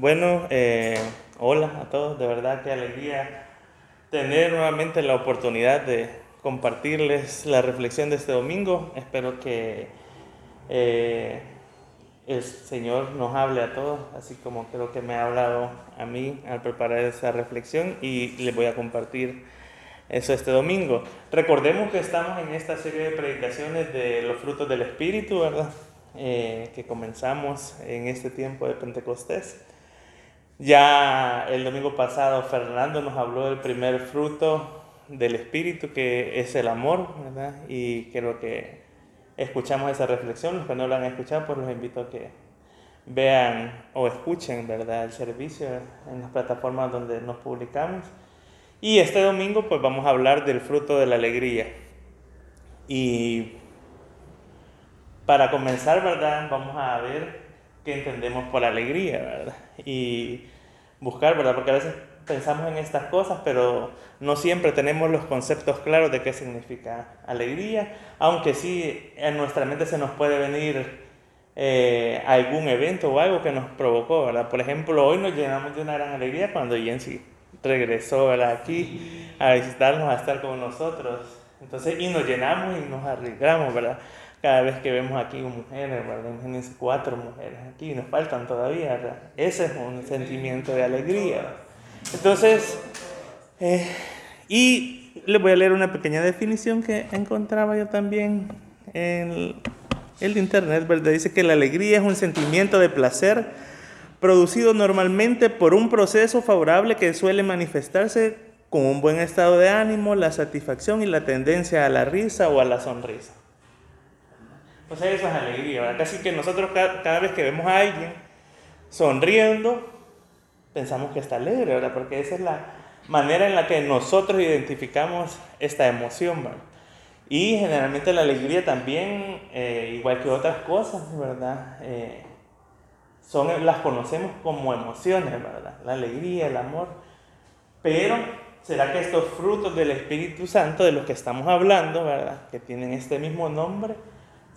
Bueno, eh, hola a todos, de verdad qué alegría tener nuevamente la oportunidad de compartirles la reflexión de este domingo. Espero que eh, el Señor nos hable a todos, así como creo que me ha hablado a mí al preparar esa reflexión y les voy a compartir eso este domingo. Recordemos que estamos en esta serie de predicaciones de los frutos del Espíritu, ¿verdad? Eh, que comenzamos en este tiempo de Pentecostés. Ya el domingo pasado Fernando nos habló del primer fruto del Espíritu, que es el amor, ¿verdad? Y creo que escuchamos esa reflexión. Los que no lo han escuchado, pues los invito a que vean o escuchen, ¿verdad? El servicio en las plataformas donde nos publicamos. Y este domingo, pues vamos a hablar del fruto de la alegría. Y para comenzar, ¿verdad? Vamos a ver qué entendemos por alegría, ¿verdad? Y buscar, ¿verdad? Porque a veces pensamos en estas cosas, pero no siempre tenemos los conceptos claros de qué significa alegría, aunque sí en nuestra mente se nos puede venir eh, algún evento o algo que nos provocó, ¿verdad? Por ejemplo, hoy nos llenamos de una gran alegría cuando Jensi regresó, ¿verdad? Aquí a visitarnos, a estar con nosotros. Entonces, y nos llenamos y nos arriesgamos, ¿verdad? Cada vez que vemos aquí mujeres, ¿verdad? Imagínense cuatro mujeres aquí, nos faltan todavía, ¿verdad? Ese es un sentimiento de alegría. Entonces, eh, y les voy a leer una pequeña definición que encontraba yo también en el internet, ¿verdad? Dice que la alegría es un sentimiento de placer producido normalmente por un proceso favorable que suele manifestarse con un buen estado de ánimo, la satisfacción y la tendencia a la risa o a la sonrisa. Pues eso es alegría, ¿verdad? Casi que nosotros cada, vez que vemos a alguien sonriendo, pensamos que está alegre, ¿verdad? Porque esa es la manera en la que nosotros identificamos esta emoción, ¿verdad? Y generalmente la alegría también, eh, igual que otras cosas, ¿verdad? Eh, son, las conocemos como emociones, ¿verdad? La alegría, el amor. Pero, ¿será que estos frutos del Espíritu Santo de los que estamos hablando, ¿verdad? Que tienen este mismo nombre,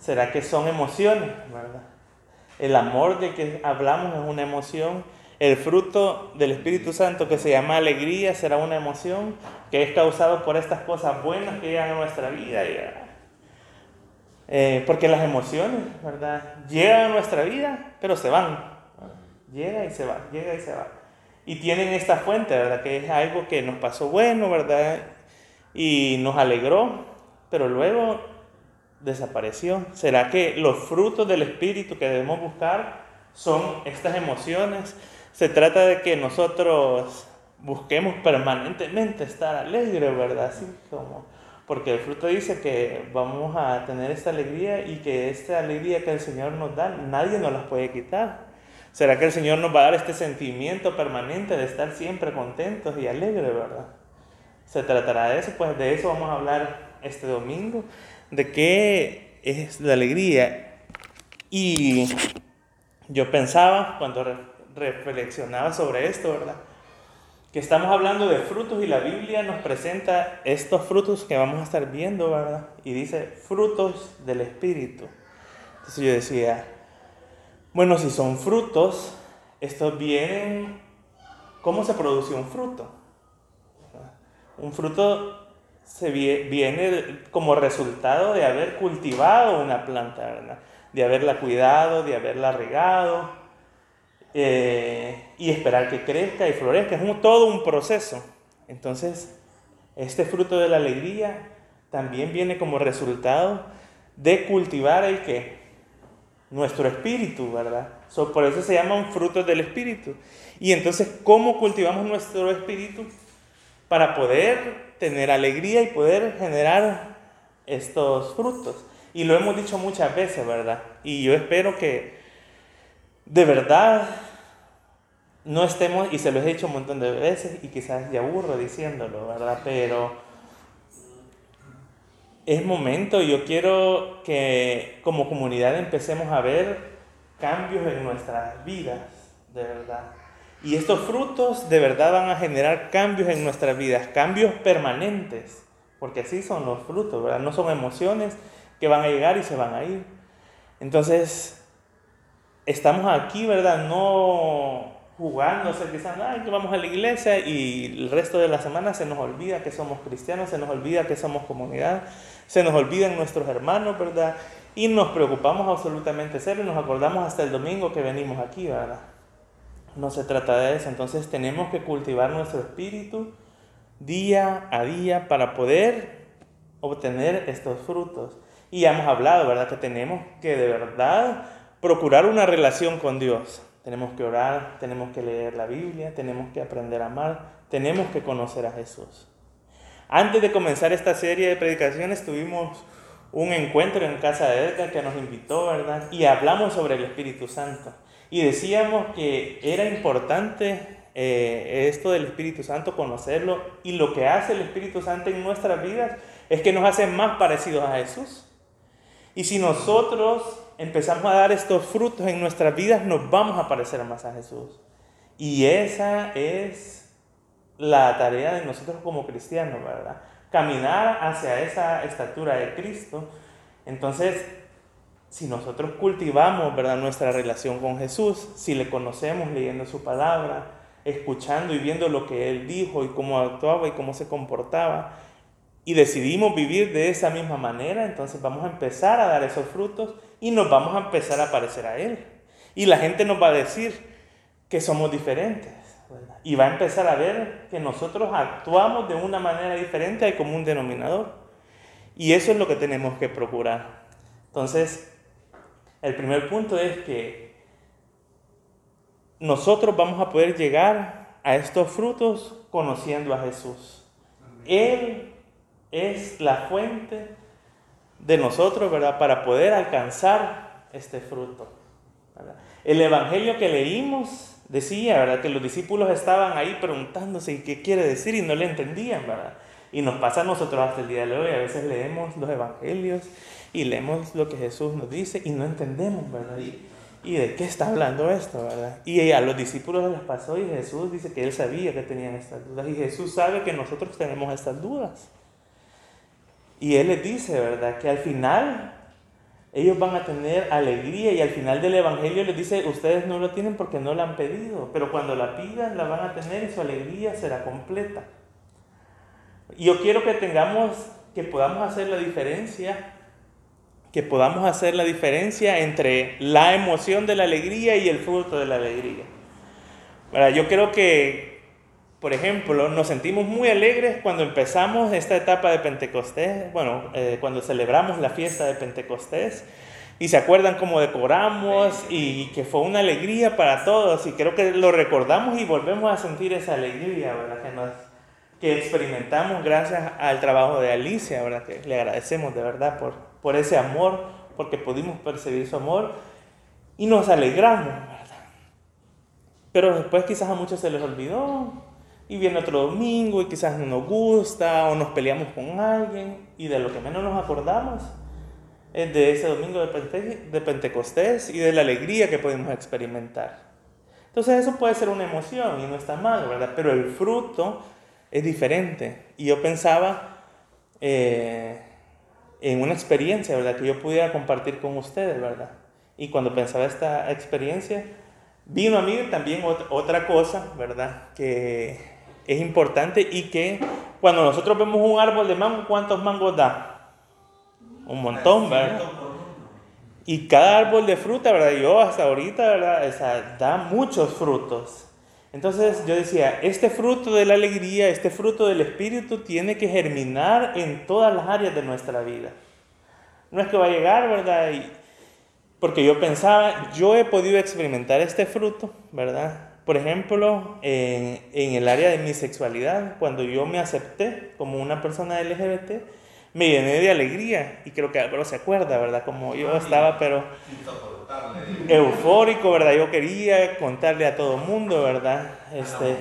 ¿Será que son emociones, verdad? El amor de que hablamos es una emoción. El fruto del Espíritu Santo que se llama alegría será una emoción que es causado por estas cosas buenas que llegan a nuestra vida. Eh, porque las emociones, ¿verdad? Llegan a nuestra vida, pero se van. Llega y se va, llega y se va. Y tienen esta fuente, ¿verdad? Que es algo que nos pasó bueno, ¿verdad? Y nos alegró, pero luego desapareció? ¿Será que los frutos del Espíritu que debemos buscar son estas emociones? Se trata de que nosotros busquemos permanentemente estar alegres, ¿verdad? Así como, porque el fruto dice que vamos a tener esta alegría y que esta alegría que el Señor nos da, nadie nos la puede quitar. ¿Será que el Señor nos va a dar este sentimiento permanente de estar siempre contentos y alegres, verdad? Se tratará de eso, pues de eso vamos a hablar este domingo de qué es la alegría. Y yo pensaba cuando reflexionaba sobre esto, ¿verdad? Que estamos hablando de frutos y la Biblia nos presenta estos frutos que vamos a estar viendo, ¿verdad? Y dice frutos del Espíritu. Entonces yo decía, bueno, si son frutos, estos vienen, ¿cómo se produce un fruto? Un fruto se viene como resultado de haber cultivado una planta, de haberla cuidado, de haberla regado eh, y esperar que crezca y florezca. Es todo un proceso. Entonces, este fruto de la alegría también viene como resultado de cultivar el que nuestro espíritu, ¿verdad? por eso se llaman frutos del espíritu. Y entonces, ¿cómo cultivamos nuestro espíritu? Para poder tener alegría y poder generar estos frutos. Y lo hemos dicho muchas veces, ¿verdad? Y yo espero que de verdad no estemos, y se lo he dicho un montón de veces, y quizás ya aburro diciéndolo, ¿verdad? Pero es momento, yo quiero que como comunidad empecemos a ver cambios en nuestras vidas, de verdad. Y estos frutos de verdad van a generar cambios en nuestras vidas, cambios permanentes, porque así son los frutos, ¿verdad? No son emociones que van a llegar y se van a ir. Entonces, estamos aquí, ¿verdad? No jugando, quizás, ay, que vamos a la iglesia y el resto de la semana se nos olvida que somos cristianos, se nos olvida que somos comunidad, se nos olvidan nuestros hermanos, ¿verdad? Y nos preocupamos absolutamente serio y nos acordamos hasta el domingo que venimos aquí, ¿verdad? No se trata de eso, entonces tenemos que cultivar nuestro espíritu día a día para poder obtener estos frutos. Y hemos hablado, ¿verdad? Que tenemos que de verdad procurar una relación con Dios. Tenemos que orar, tenemos que leer la Biblia, tenemos que aprender a amar, tenemos que conocer a Jesús. Antes de comenzar esta serie de predicaciones tuvimos un encuentro en casa de Edgar que nos invitó, ¿verdad? Y hablamos sobre el Espíritu Santo. Y decíamos que era importante eh, esto del Espíritu Santo, conocerlo. Y lo que hace el Espíritu Santo en nuestras vidas es que nos hace más parecidos a Jesús. Y si nosotros empezamos a dar estos frutos en nuestras vidas, nos vamos a parecer más a Jesús. Y esa es la tarea de nosotros como cristianos, ¿verdad? Caminar hacia esa estatura de Cristo. Entonces, si nosotros cultivamos, ¿verdad? Nuestra relación con Jesús, si le conocemos leyendo su palabra, escuchando y viendo lo que Él dijo y cómo actuaba y cómo se comportaba, y decidimos vivir de esa misma manera, entonces vamos a empezar a dar esos frutos y nos vamos a empezar a parecer a Él. Y la gente nos va a decir que somos diferentes. Y va a empezar a ver que nosotros actuamos de una manera diferente hay como un denominador. Y eso es lo que tenemos que procurar. Entonces, el primer punto es que nosotros vamos a poder llegar a estos frutos conociendo a Jesús. Él es la fuente de nosotros, ¿verdad? Para poder alcanzar este fruto. El evangelio que leímos decía, ¿verdad? Que los discípulos estaban ahí preguntándose qué quiere decir y no le entendían, ¿verdad? Y nos pasa a nosotros hasta el día de hoy, a veces leemos los evangelios y leemos lo que Jesús nos dice y no entendemos, ¿verdad? Y, y de qué está hablando esto, ¿verdad? Y a los discípulos les pasó y Jesús dice que él sabía que tenían estas dudas y Jesús sabe que nosotros tenemos estas dudas. Y Él les dice, ¿verdad? Que al final ellos van a tener alegría y al final del Evangelio les dice, ustedes no lo tienen porque no la han pedido, pero cuando la pidan la van a tener y su alegría será completa. Y yo quiero que tengamos, que podamos hacer la diferencia, que podamos hacer la diferencia entre la emoción de la alegría y el fruto de la alegría. Yo creo que por ejemplo, nos sentimos muy alegres cuando empezamos esta etapa de Pentecostés, bueno, eh, cuando celebramos la fiesta de Pentecostés y se acuerdan cómo decoramos y que fue una alegría para todos y creo que lo recordamos y volvemos a sentir esa alegría, ¿verdad? Que, nos, que experimentamos gracias al trabajo de Alicia, ¿verdad? Que le agradecemos de verdad por, por ese amor, porque pudimos percibir su amor y nos alegramos, ¿verdad? Pero después quizás a muchos se les olvidó y viene otro domingo y quizás no nos gusta o nos peleamos con alguien y de lo que menos nos acordamos es de ese domingo de, Pentecostés y de la alegría que podemos experimentar. Entonces eso puede ser una emoción y no está mal, ¿verdad? Pero el fruto es diferente. Y yo pensaba eh, en una experiencia, ¿verdad? Que yo pudiera compartir con ustedes, ¿verdad? Y cuando pensaba esta experiencia, vino a mí también otra cosa, ¿verdad? Que es importante y que cuando nosotros vemos un árbol de mango, ¿cuántos mangos da? Un montón, ¿verdad? Y cada árbol de fruta, ¿verdad? Yo hasta ahorita, ¿verdad? da muchos frutos. Entonces yo decía, este fruto de la alegría, este fruto del Espíritu tiene que germinar en todas las áreas de nuestra vida. No es que va a llegar, ¿verdad? Y, porque yo pensaba, yo he podido experimentar este fruto, ¿verdad? Por ejemplo, en, el área de mi sexualidad, cuando yo me acepté como una persona LGBT, me llené de alegría y creo que Álvaro se acuerda, ¿verdad? Como yo estaba, pero eufórico, ¿verdad? Yo quería contarle a todo el mundo, ¿verdad? Este,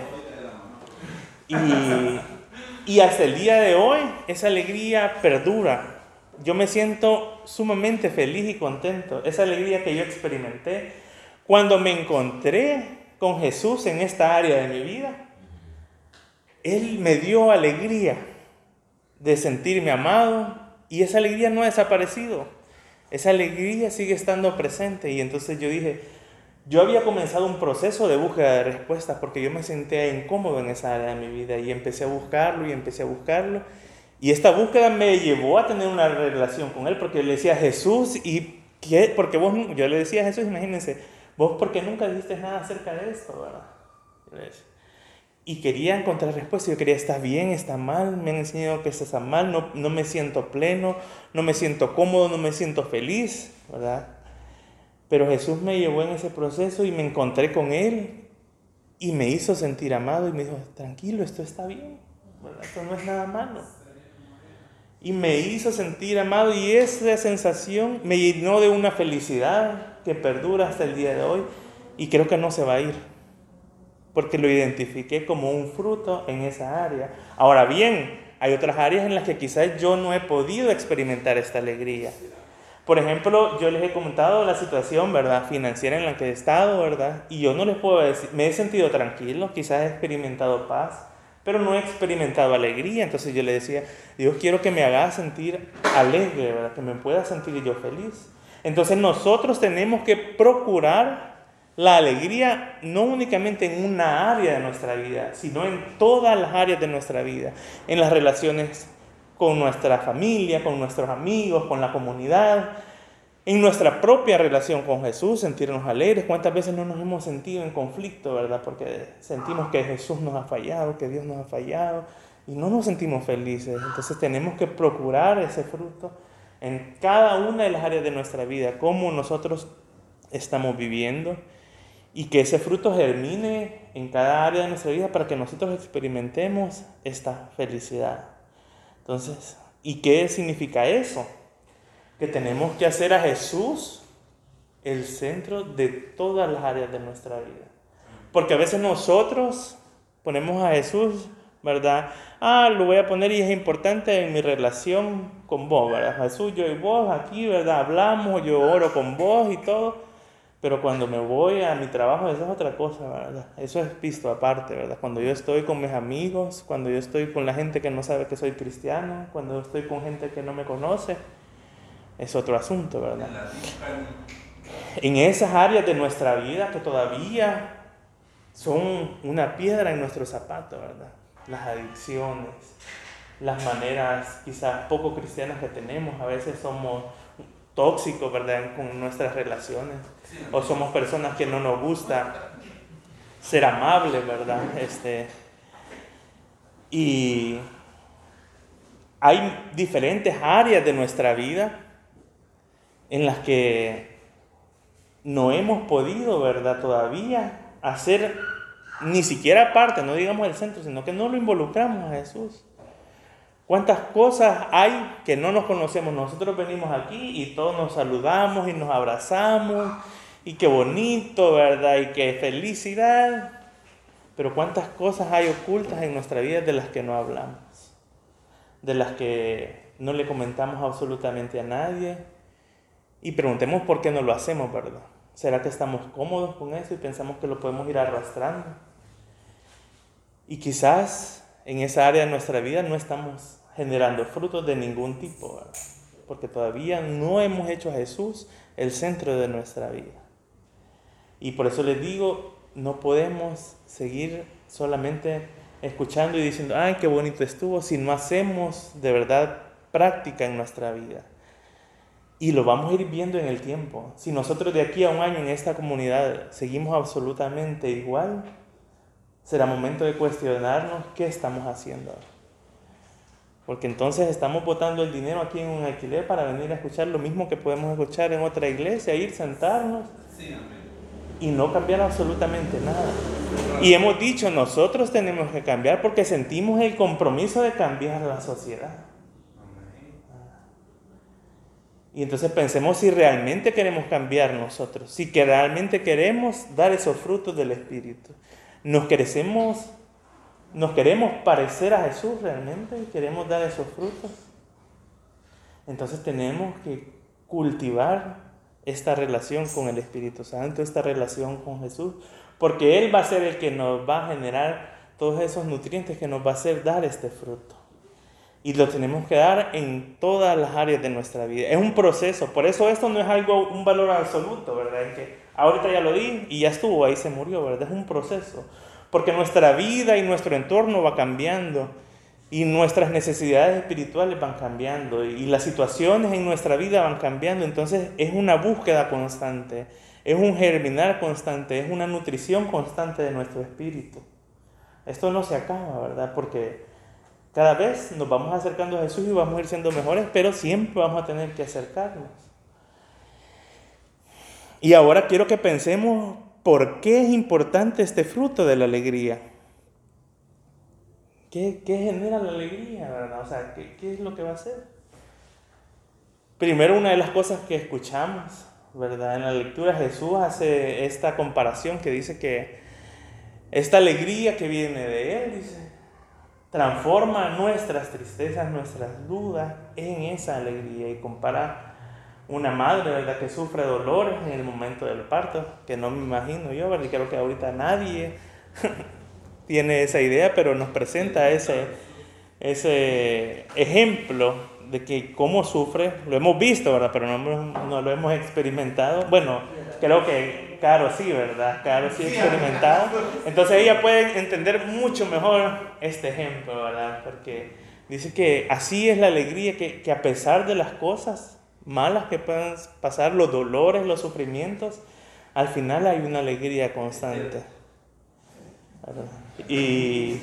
y, y hasta el día de hoy esa alegría perdura. Yo me siento sumamente feliz y contento. Esa alegría que yo experimenté cuando me encontré con Jesús en esta área de mi vida, Él me dio alegría de sentirme amado y esa alegría no ha desaparecido. Esa alegría sigue estando presente y entonces yo dije, yo había comenzado un proceso de búsqueda de respuestas porque yo me sentía incómodo en esa área de mi vida y empecé a buscarlo y empecé a buscarlo. Y esta búsqueda me llevó a tener una relación con él porque le decía Jesús y ¿qué? porque vos, yo le decía a Jesús, imagínense, vos porque nunca dijiste nada acerca de esto, ¿verdad? Y quería encontrar respuestas, yo quería, ¿está bien? ¿Está mal? Me han enseñado que está mal, no, no me siento pleno, no me siento cómodo, no me siento feliz, ¿verdad? Pero Jesús me llevó en ese proceso y me encontré con Él y me hizo sentir amado y me dijo, tranquilo, esto está bien. Esto no es nada malo. Y me hizo sentir amado y esa sensación me llenó de una felicidad que perdura hasta el día de hoy y creo que no se va a ir, porque lo identifiqué como un fruto en esa área. Ahora bien, hay otras áreas en las que quizás yo no he podido experimentar esta alegría. Por ejemplo, yo les he comentado la situación, ¿verdad? Financiera en la que he estado, ¿verdad? Y yo no les puedo decir, me he sentido tranquilo, quizás he experimentado paz, pero no he experimentado alegría. Entonces yo le decía, Dios quiero que me haga sentir alegre, ¿verdad? Que me pueda sentir yo feliz. Entonces nosotros tenemos que procurar la alegría no únicamente en una área de nuestra vida, sino en todas las áreas de nuestra vida, en las relaciones con nuestra familia, con nuestros amigos, con la comunidad, en nuestra propia relación con Jesús, sentirnos alegres. ¿Cuántas veces no nos hemos sentido en conflicto, verdad? Porque sentimos que Jesús nos ha fallado, que Dios nos ha fallado y no nos sentimos felices. Entonces tenemos que procurar ese fruto en cada una de las áreas de nuestra vida, cómo nosotros estamos viviendo y que ese fruto germine en cada área de nuestra vida para que nosotros experimentemos esta felicidad. Entonces, ¿y qué significa eso? Que tenemos que hacer a Jesús el centro de todas las áreas de nuestra vida. Porque a veces nosotros ponemos a Jesús, ¿verdad? Ah, lo voy a poner y es importante en mi relación con vos, ¿verdad? Jesús, yo y vos aquí, ¿verdad? Hablamos, yo oro con vos y todo. Pero cuando me voy a mi trabajo, eso es otra cosa, ¿verdad? Eso es visto aparte, ¿verdad? Cuando yo estoy con mis amigos, cuando yo estoy con la gente que no sabe que soy cristiano, cuando estoy con gente que no me conoce, es otro asunto, ¿verdad? En esas áreas de nuestra vida que todavía son una piedra en nuestro zapato, ¿verdad? Las adicciones, las maneras quizás poco cristianas que tenemos, a veces somos tóxicos, ¿verdad? Con nuestras relaciones. O somos personas que no nos gusta ser amables, ¿verdad? Este, y hay diferentes áreas de nuestra vida en las que no hemos podido, ¿verdad? Todavía hacer ni siquiera parte, no digamos el centro, sino que no lo involucramos a Jesús. ¿Cuántas cosas hay que no nos conocemos? Nosotros venimos aquí y todos nos saludamos y nos abrazamos y qué bonito, ¿verdad? Y qué felicidad. Pero cuántas cosas hay ocultas en nuestra vida de las que no hablamos, de las que no le comentamos absolutamente a nadie. Y preguntemos por qué no lo hacemos, ¿verdad? ¿Será que estamos cómodos con eso y pensamos que lo podemos ir arrastrando? Y quizás en esa área de nuestra vida no estamos generando frutos de ningún tipo, porque todavía no hemos hecho a Jesús el centro de nuestra vida. Y por eso les digo, no podemos seguir solamente escuchando y diciendo, ay, qué bonito estuvo, si no hacemos de verdad práctica en nuestra vida. Y lo vamos a ir viendo en el tiempo. Si nosotros de aquí a un año en esta comunidad seguimos absolutamente igual, será momento de cuestionarnos qué estamos haciendo. Porque entonces estamos botando el dinero aquí en un alquiler para venir a escuchar lo mismo que podemos escuchar en otra iglesia, ir, sentarnos y no cambiar absolutamente nada. Y hemos dicho, nosotros tenemos que cambiar porque sentimos el compromiso de cambiar la sociedad. Y entonces pensemos si realmente queremos cambiar nosotros, si que realmente queremos dar esos frutos del Espíritu. Nos crecemos ¿Nos queremos parecer a Jesús realmente? ¿Queremos dar esos frutos? Entonces tenemos que cultivar esta relación con el Espíritu Santo, esta relación con Jesús, porque Él va a ser el que nos va a generar todos esos nutrientes que nos va a hacer dar este fruto. Y lo tenemos que dar en todas las áreas de nuestra vida. Es un proceso, por eso esto no es algo, un valor absoluto, ¿verdad? Que, ahorita ya lo di y ya estuvo, ahí se murió, ¿verdad? Es un proceso. Porque nuestra vida y nuestro entorno va cambiando y nuestras necesidades espirituales van cambiando y las situaciones en nuestra vida van cambiando. Entonces es una búsqueda constante, es un germinar constante, es una nutrición constante de nuestro espíritu. Esto no se acaba, ¿verdad? Porque cada vez nos vamos acercando a Jesús y vamos a ir siendo mejores, pero siempre vamos a tener que acercarnos. Y ahora quiero que pensemos por qué es importante este fruto de la alegría. ¿Qué, genera la alegría, verdad? O sea, ¿qué, ¿qué, es lo que va a hacer? Primero, una de las cosas que escuchamos, ¿verdad? En la lectura Jesús hace esta comparación que dice que esta alegría que viene de Él, dice, transforma nuestras tristezas, nuestras dudas en esa alegría y compara una madre, ¿verdad? Que sufre dolores en el momento del parto, que no me imagino yo, ¿verdad? Y creo que ahorita nadie tiene esa idea, pero nos presenta ese, ese ejemplo de que cómo sufre, lo hemos visto, ¿verdad? Pero no, no lo hemos experimentado. Bueno, creo que Caro sí, ¿verdad? Caro sí experimentado. Entonces ella puede entender mucho mejor este ejemplo, ¿verdad? Porque dice que así es la alegría, que, que a pesar de las cosas malas que puedan pasar, los dolores, los sufrimientos, al final hay una alegría constante. Y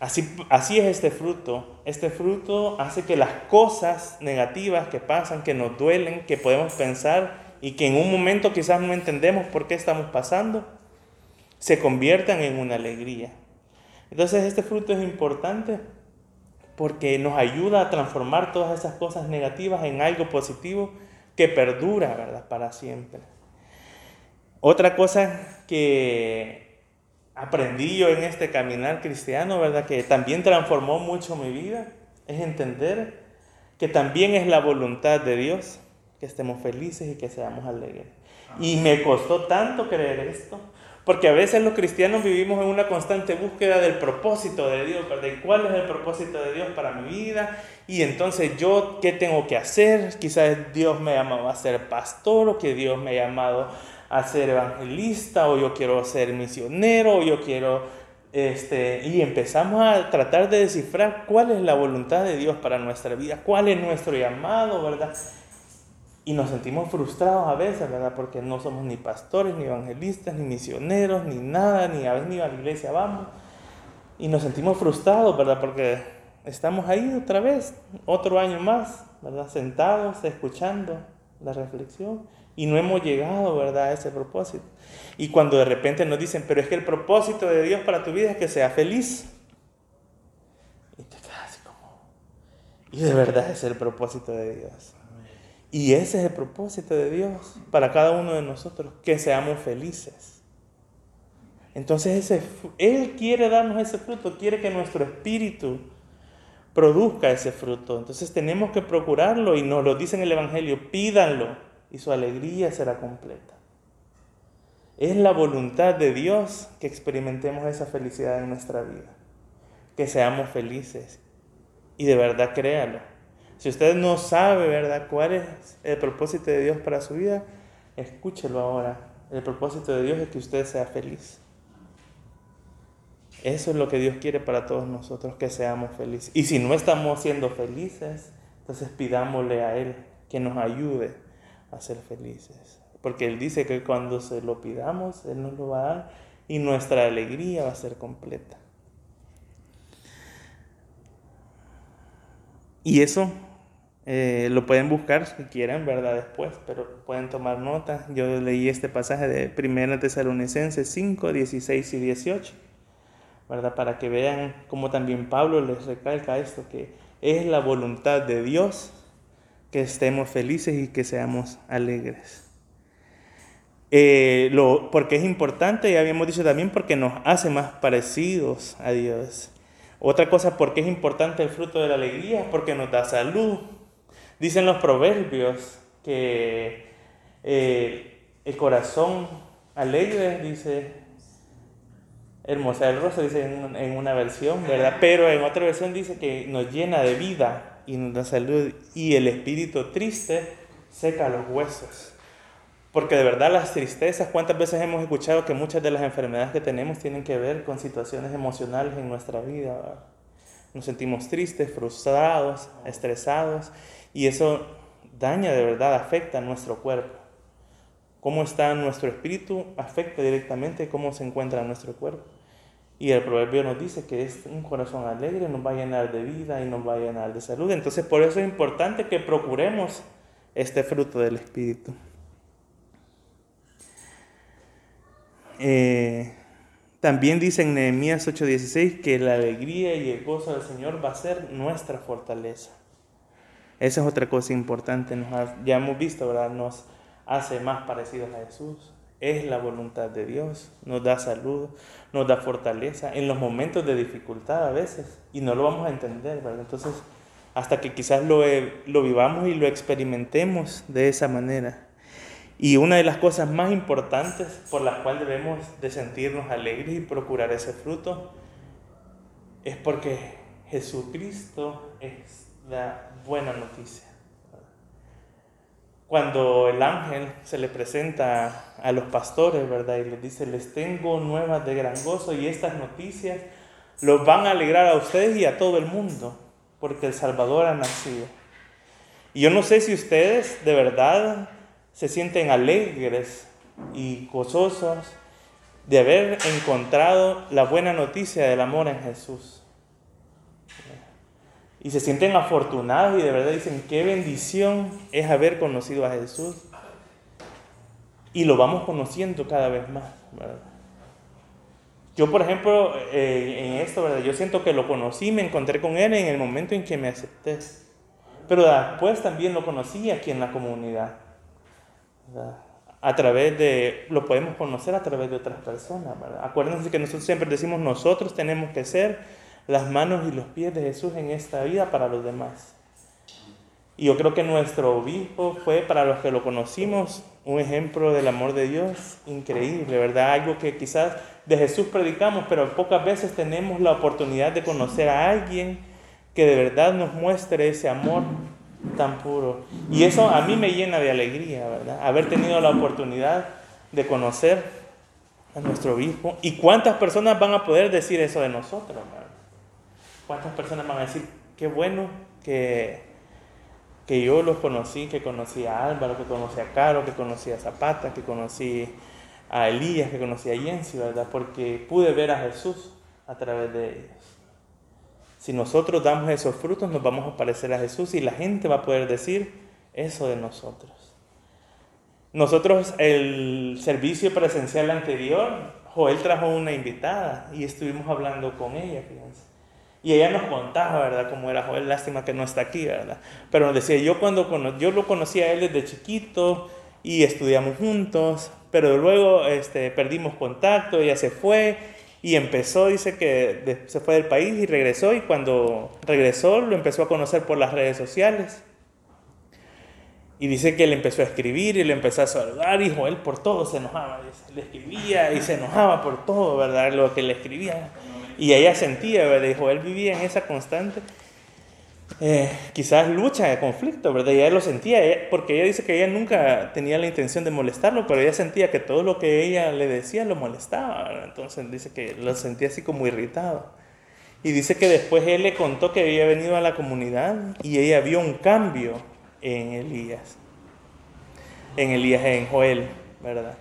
así, así es este fruto. Este fruto hace que las cosas negativas que pasan, que nos duelen, que podemos pensar y que en un momento quizás no entendemos por qué estamos pasando, se conviertan en una alegría. Entonces este fruto es importante porque nos ayuda a transformar todas esas cosas negativas en algo positivo que perdura, ¿verdad? Para siempre. Otra cosa que aprendí yo en este caminar cristiano, ¿verdad? Que también transformó mucho mi vida, es entender que también es la voluntad de Dios que estemos felices y que seamos alegres. Y me costó tanto creer esto, porque a veces los cristianos vivimos en una constante búsqueda del propósito de Dios, de cuál es el propósito de Dios para mi vida, y entonces yo, ¿qué tengo que hacer? Quizás Dios me ha llamado a ser pastor, o que Dios me ha llamado a ser evangelista, o yo quiero ser misionero, o yo quiero, este, y empezamos a tratar de descifrar cuál es la voluntad de Dios para nuestra vida, cuál es nuestro llamado, ¿verdad? Y nos sentimos frustrados a veces, ¿verdad? Porque no somos ni pastores, ni evangelistas, ni misioneros, ni nada, ni a veces ni a la iglesia vamos. Y nos sentimos frustrados, ¿verdad? Porque estamos ahí otra vez, otro año más, ¿verdad? Sentados, escuchando la reflexión. Y no hemos llegado, ¿verdad? A ese propósito. Y cuando de repente nos dicen, pero es que el propósito de Dios para tu vida es que sea feliz. Y te quedas así como, y de verdad es el propósito de Dios. Y ese es el propósito de Dios para cada uno de nosotros, que seamos felices. Entonces ese, Él quiere darnos ese fruto, quiere que nuestro espíritu produzca ese fruto. Entonces tenemos que procurarlo y nos lo dice en el Evangelio, pídanlo y su alegría será completa. Es la voluntad de Dios que experimentemos esa felicidad en nuestra vida, que seamos felices y de verdad créalo. Si usted no sabe, ¿verdad?, cuál es el propósito de Dios para su vida, escúchelo ahora. El propósito de Dios es que usted sea feliz. Eso es lo que Dios quiere para todos nosotros, que seamos felices. Y si no estamos siendo felices, entonces pidámosle a Él que nos ayude a ser felices. Porque Él dice que cuando se lo pidamos, Él nos lo va a dar y nuestra alegría va a ser completa. Y eso eh, lo pueden buscar si quieren, ¿verdad? Después, pero pueden tomar nota. Yo leí este pasaje de 1 Tesalonicenses 5, 16 y 18, ¿verdad? Para que vean cómo también Pablo les recalca esto, que es la voluntad de Dios que estemos felices y que seamos alegres. Eh, lo, porque es importante, ya habíamos dicho también, porque nos hace más parecidos a Dios. Otra cosa, porque es importante el fruto de la alegría, porque nos da salud, Dicen los proverbios que eh, el corazón alegre, dice, hermosa el rostro, dice en, una versión, ¿verdad? Pero en otra versión dice que nos llena de vida y nos da salud. Y el espíritu triste seca los huesos. Porque de verdad las tristezas, ¿cuántas veces hemos escuchado que muchas de las enfermedades que tenemos tienen que ver con situaciones emocionales en nuestra vida? Nos sentimos tristes, frustrados, estresados y eso daña de verdad, afecta a nuestro cuerpo. Cómo está nuestro espíritu afecta directamente cómo se encuentra nuestro cuerpo. Y el proverbio nos dice que es un corazón alegre nos va a llenar de vida y nos va a llenar de salud. Entonces por eso es importante que procuremos este fruto del espíritu. Eh, también dice en Nehemías 8:16 que la alegría y el gozo del Señor va a ser nuestra fortaleza. Esa es otra cosa importante. ya hemos visto, ¿verdad? Nos hace más parecidos a Jesús. Es la voluntad de Dios. Nos da salud, nos da fortaleza en los momentos de dificultad a veces. Y no lo vamos a entender, ¿verdad? Entonces, hasta que quizás lo, lo vivamos y lo experimentemos de esa manera. Y una de las cosas más importantes por las cuales debemos de sentirnos alegres y procurar ese fruto es porque Jesucristo es la buena noticia. Cuando el ángel se le presenta a los pastores, ¿verdad? Y les dice, les tengo nuevas de gran gozo y estas noticias los van a alegrar a ustedes y a todo el mundo, porque el Salvador ha nacido. Y yo no sé si ustedes de verdad se sienten alegres y gozosos de haber encontrado la buena noticia del amor en Jesús. Y se sienten afortunados y de verdad dicen, qué bendición es haber conocido a Jesús. Y lo vamos conociendo cada vez más. Yo, por ejemplo, eh, en esto, ¿verdad? yo siento que lo conocí, me encontré con Él en el momento en que me acepté. Pero después también lo conocí aquí en la comunidad. A través de, lo podemos conocer a través de otras personas. Acuérdense que nosotros siempre decimos, nosotros tenemos que ser las manos y los pies de Jesús en esta vida para los demás. Y yo creo que nuestro obispo fue, para los que lo conocimos, un ejemplo del amor de Dios increíble, ¿verdad? Algo que quizás de Jesús predicamos, pero pocas veces tenemos la oportunidad de conocer a alguien que de verdad nos muestre ese amor tan puro. Y eso a mí me llena de alegría, ¿verdad? Haber tenido la oportunidad de conocer a nuestro obispo. ¿Y cuántas personas van a poder decir eso de nosotros, ¿verdad? ¿Cuántas personas van a decir, qué bueno que, que yo los conocí, que conocí a Álvaro, que conocí a Caro, que conocí a Zapata, que conocí a Elías, que conocí a Yensi, ¿verdad? Porque pude ver a Jesús a través de ellos. Si nosotros damos esos frutos, nos vamos a parecer a Jesús y la gente va a poder decir eso de nosotros. Nosotros, el servicio presencial anterior, Joel trajo una invitada y estuvimos hablando con ella, fíjense. Y ella nos contaba, ¿verdad?, cómo era Joel, lástima que no está aquí, ¿verdad? Pero nos decía, yo cuando yo lo conocí a él desde chiquito y estudiamos juntos, pero luego este, perdimos contacto, ella se fue y empezó, dice que se fue del país y regresó y cuando regresó lo empezó a conocer por las redes sociales. Y dice que le empezó a escribir y le empezó a saludar y Joel por todo se enojaba. Le escribía y se enojaba por todo, ¿verdad? Lo que le escribía. Y ella sentía, ¿verdad? Y Joel vivía en esa constante eh, quizás lucha de conflicto, ¿verdad? Y ella lo sentía, porque ella dice que ella nunca tenía la intención de molestarlo, pero ella sentía que todo lo que ella le decía lo molestaba, entonces dice que lo sentía así como irritado. Y dice que después él le contó que había venido a la comunidad y ella vio un cambio en Elías, en Elías, en Joel, ¿verdad?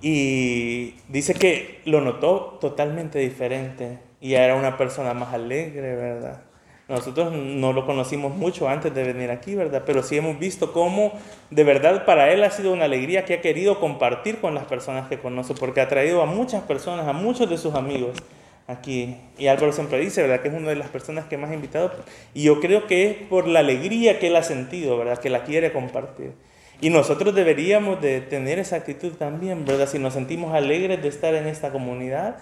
Y dice que lo notó totalmente diferente y era una persona más alegre, ¿verdad? Nosotros no lo conocimos mucho antes de venir aquí, ¿verdad? Pero sí hemos visto cómo de verdad para él ha sido una alegría que ha querido compartir con las personas que conoce, porque ha traído a muchas personas, a muchos de sus amigos aquí. Y Álvaro siempre dice, ¿verdad? Que es una de las personas que más ha invitado. Y yo creo que es por la alegría que él ha sentido, ¿verdad? Que la quiere compartir. Y nosotros deberíamos de tener esa actitud también, ¿verdad? Si nos sentimos alegres de estar en esta comunidad,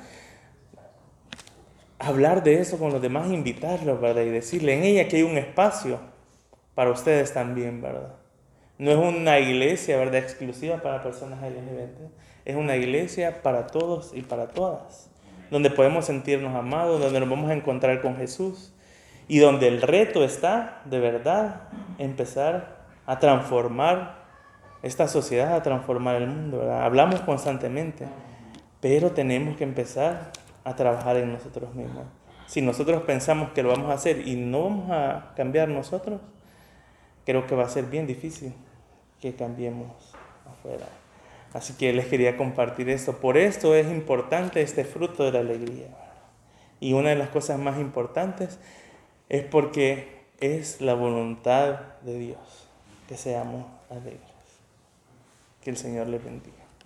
hablar de eso con los demás, invitarlos, ¿verdad? Y decirle en ella que hay un espacio para ustedes también, ¿verdad? No es una iglesia, ¿verdad? Exclusiva para personas LGBT. Es una iglesia para todos y para todas. Donde podemos sentirnos amados, donde nos vamos a encontrar con Jesús. Y donde el reto está, de verdad, empezar a transformar esta sociedad, a transformar el mundo. Hablamos constantemente, pero tenemos que empezar a trabajar en nosotros mismos. Si nosotros pensamos que lo vamos a hacer y no vamos a cambiar nosotros, creo que va a ser bien difícil que cambiemos afuera. Así que les quería compartir esto. Por esto es importante este fruto de la alegría. Y una de las cosas más importantes es porque es la voluntad de Dios que seamos alegres. Que el Señor les bendiga.